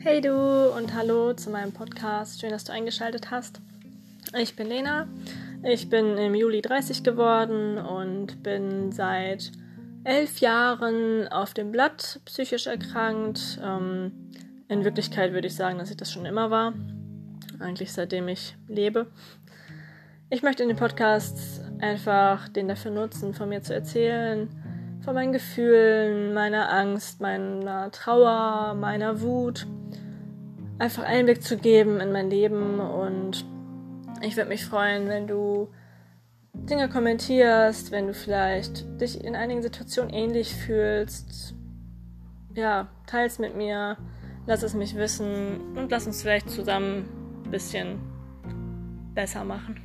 Hey du und hallo zu meinem Podcast. Schön, dass du eingeschaltet hast. Ich bin Lena. Ich bin im Juli 30 geworden und bin seit elf Jahren auf dem Blatt psychisch erkrankt. Ähm, in Wirklichkeit würde ich sagen, dass ich das schon immer war. Eigentlich seitdem ich lebe. Ich möchte in den Podcasts einfach den dafür nutzen, von mir zu erzählen, von meinen Gefühlen, meiner Angst, meiner Trauer, meiner Wut einfach Einblick zu geben in mein Leben und ich würde mich freuen, wenn du Dinge kommentierst, wenn du vielleicht dich in einigen Situationen ähnlich fühlst. Ja, teils mit mir, lass es mich wissen und lass uns vielleicht zusammen ein bisschen besser machen.